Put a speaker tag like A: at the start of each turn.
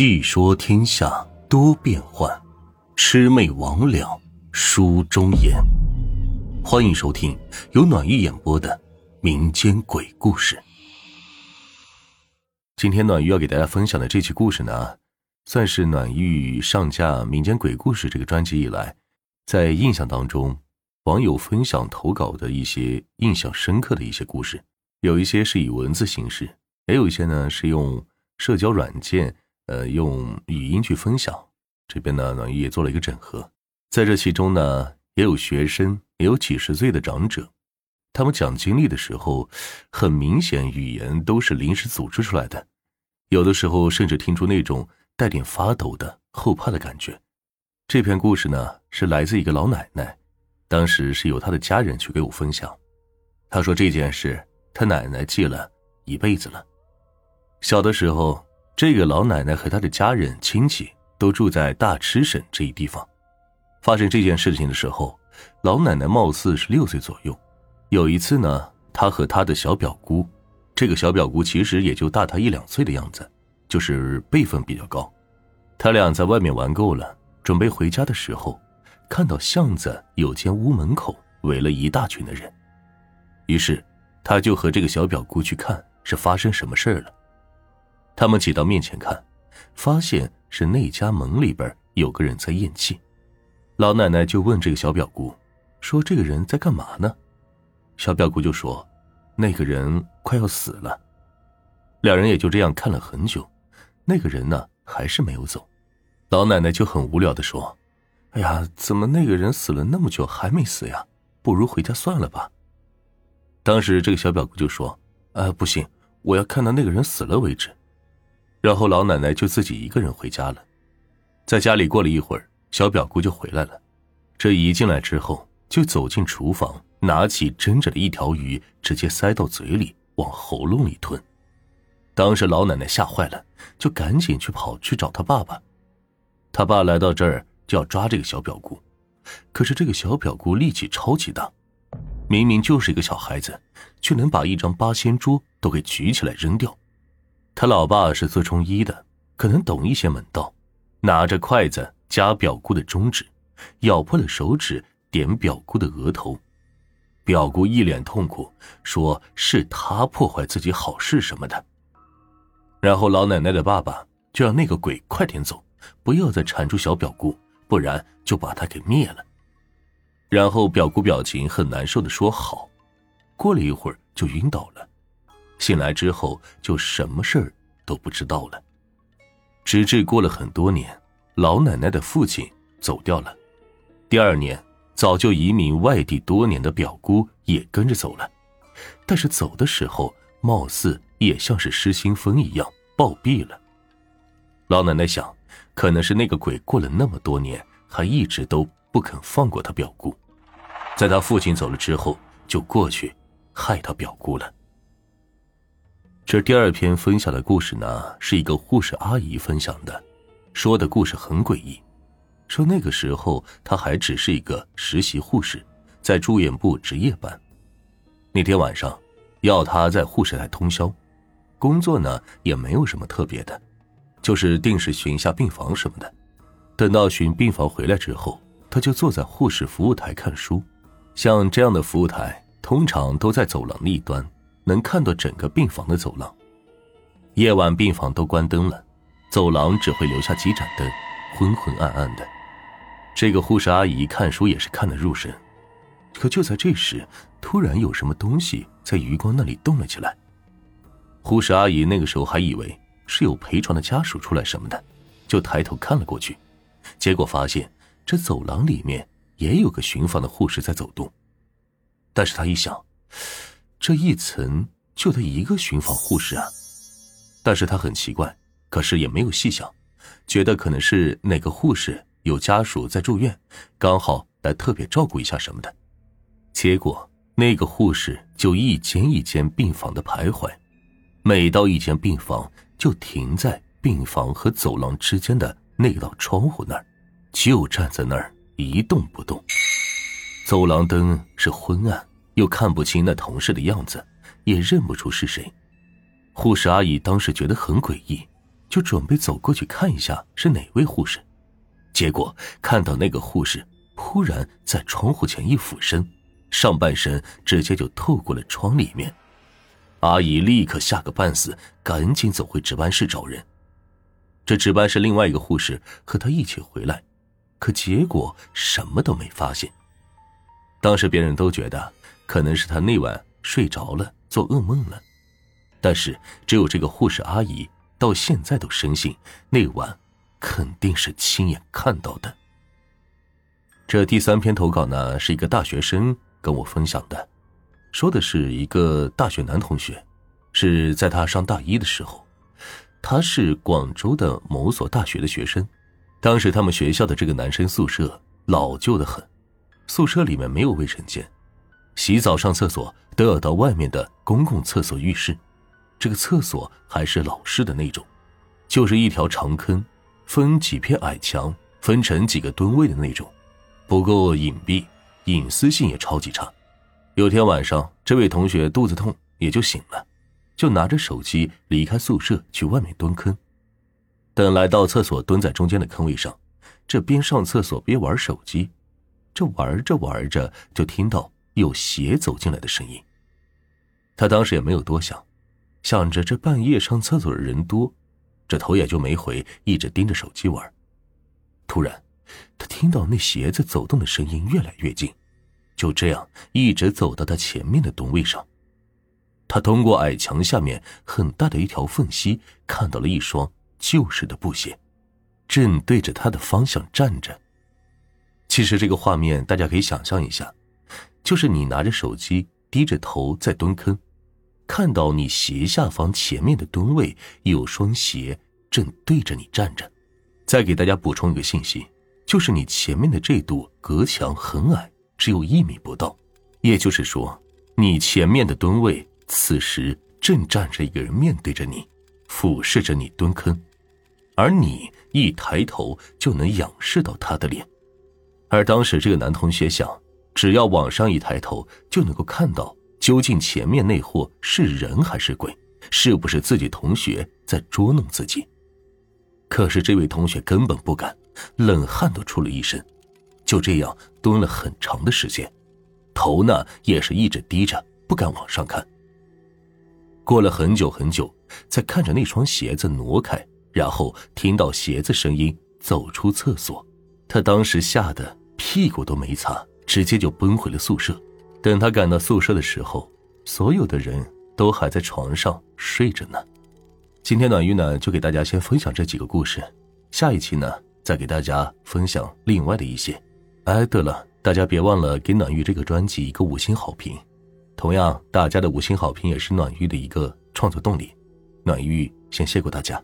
A: 细说天下多变幻，魑魅魍魉书中言。欢迎收听由暖玉演播的民间鬼故事。今天暖玉要给大家分享的这期故事呢，算是暖玉上架民间鬼故事这个专辑以来，在印象当中网友分享投稿的一些印象深刻的一些故事。有一些是以文字形式，也有一些呢是用社交软件。呃，用语音去分享，这边呢，暖玉也做了一个整合。在这其中呢，也有学生，也有几十岁的长者，他们讲经历的时候，很明显语言都是临时组织出来的，有的时候甚至听出那种带点发抖的后怕的感觉。这篇故事呢，是来自一个老奶奶，当时是由她的家人去给我分享。她说这件事，她奶奶记了一辈子了，小的时候。这个老奶奶和她的家人亲戚都住在大池省这一地方。发生这件事情的时候，老奶奶貌似是六岁左右。有一次呢，她和她的小表姑，这个小表姑其实也就大她一两岁的样子，就是辈分比较高。他俩在外面玩够了，准备回家的时候，看到巷子有间屋门口围了一大群的人，于是他就和这个小表姑去看是发生什么事了。他们挤到面前看，发现是那家门里边有个人在咽气。老奶奶就问这个小表姑，说：“这个人在干嘛呢？”小表姑就说：“那个人快要死了。”两人也就这样看了很久，那个人呢还是没有走。老奶奶就很无聊的说：“哎呀，怎么那个人死了那么久还没死呀？不如回家算了吧。”当时这个小表姑就说：“呃，不行，我要看到那个人死了为止。”然后老奶奶就自己一个人回家了，在家里过了一会儿，小表姑就回来了。这一进来之后，就走进厨房，拿起蒸着的一条鱼，直接塞到嘴里，往喉咙里吞。当时老奶奶吓坏了，就赶紧去跑去找他爸爸。他爸来到这儿就要抓这个小表姑，可是这个小表姑力气超级大，明明就是一个小孩子，却能把一张八仙桌都给举起来扔掉。他老爸是做中医的，可能懂一些门道，拿着筷子夹表姑的中指，咬破了手指，点表姑的额头。表姑一脸痛苦，说是他破坏自己好事什么的。然后老奶奶的爸爸就让那个鬼快点走，不要再缠住小表姑，不然就把他给灭了。然后表姑表情很难受的说好，过了一会儿就晕倒了。醒来之后，就什么事儿都不知道了。直至过了很多年，老奶奶的父亲走掉了。第二年，早就移民外地多年的表姑也跟着走了。但是走的时候，貌似也像是失心疯一样暴毙了。老奶奶想，可能是那个鬼过了那么多年，还一直都不肯放过他表姑，在他父亲走了之后，就过去害他表姑了。这第二篇分享的故事呢，是一个护士阿姨分享的，说的故事很诡异。说那个时候她还只是一个实习护士，在住院部值夜班。那天晚上，要她在护士台通宵，工作呢也没有什么特别的，就是定时巡一下病房什么的。等到巡病房回来之后，她就坐在护士服务台看书。像这样的服务台，通常都在走廊的一端。能看到整个病房的走廊，夜晚病房都关灯了，走廊只会留下几盏灯，昏昏暗暗的。这个护士阿姨看书也是看得入神，可就在这时，突然有什么东西在余光那里动了起来。护士阿姨那个时候还以为是有陪床的家属出来什么的，就抬头看了过去，结果发现这走廊里面也有个巡房的护士在走动，但是她一想。这一层就他一个巡房护士啊，但是他很奇怪，可是也没有细想，觉得可能是哪个护士有家属在住院，刚好来特别照顾一下什么的。结果那个护士就一间一间病房的徘徊，每到一间病房就停在病房和走廊之间的那道窗户那儿，就站在那儿一动不动。走廊灯是昏暗。又看不清那同事的样子，也认不出是谁。护士阿姨当时觉得很诡异，就准备走过去看一下是哪位护士，结果看到那个护士忽然在窗户前一俯身，上半身直接就透过了窗里面。阿姨立刻吓个半死，赶紧走回值班室找人。这值班室另外一个护士和她一起回来，可结果什么都没发现。当时别人都觉得可能是他那晚睡着了，做噩梦了，但是只有这个护士阿姨到现在都深信那晚肯定是亲眼看到的。这第三篇投稿呢，是一个大学生跟我分享的。说的是一个大学男同学，是在他上大一的时候，他是广州的某所大学的学生。当时他们学校的这个男生宿舍老旧的很，宿舍里面没有卫生间，洗澡上厕所都要到外面的公共厕所浴室。这个厕所还是老式的那种，就是一条长坑，分几片矮墙，分成几个蹲位的那种，不够隐蔽，隐私性也超级差。有天晚上，这位同学肚子痛，也就醒了，就拿着手机离开宿舍去外面蹲坑。等来到厕所，蹲在中间的坑位上，这边上厕所边玩手机，这玩着玩着就听到有鞋走进来的声音。他当时也没有多想，想着这半夜上厕所的人多，这头也就没回，一直盯着手机玩。突然，他听到那鞋子走动的声音越来越近。就这样一直走到他前面的蹲位上，他通过矮墙下面很大的一条缝隙看到了一双旧式的布鞋，正对着他的方向站着。其实这个画面大家可以想象一下，就是你拿着手机低着头在蹲坑，看到你斜下方前面的蹲位有双鞋正对着你站着。再给大家补充一个信息，就是你前面的这堵隔墙很矮。只有一米不到，也就是说，你前面的蹲位此时正站着一个人，面对着你，俯视着你蹲坑，而你一抬头就能仰视到他的脸。而当时这个男同学想，只要往上一抬头，就能够看到究竟前面那货是人还是鬼，是不是自己同学在捉弄自己。可是这位同学根本不敢，冷汗都出了一身。就这样蹲了很长的时间，头呢也是一直低着，不敢往上看。过了很久很久，才看着那双鞋子挪开，然后听到鞋子声音，走出厕所。他当时吓得屁股都没擦，直接就奔回了宿舍。等他赶到宿舍的时候，所有的人都还在床上睡着呢。今天暖玉呢就给大家先分享这几个故事，下一期呢再给大家分享另外的一些。哎，对了，大家别忘了给暖玉这个专辑一个五星好评。同样，大家的五星好评也是暖玉的一个创作动力。暖玉先谢过大家。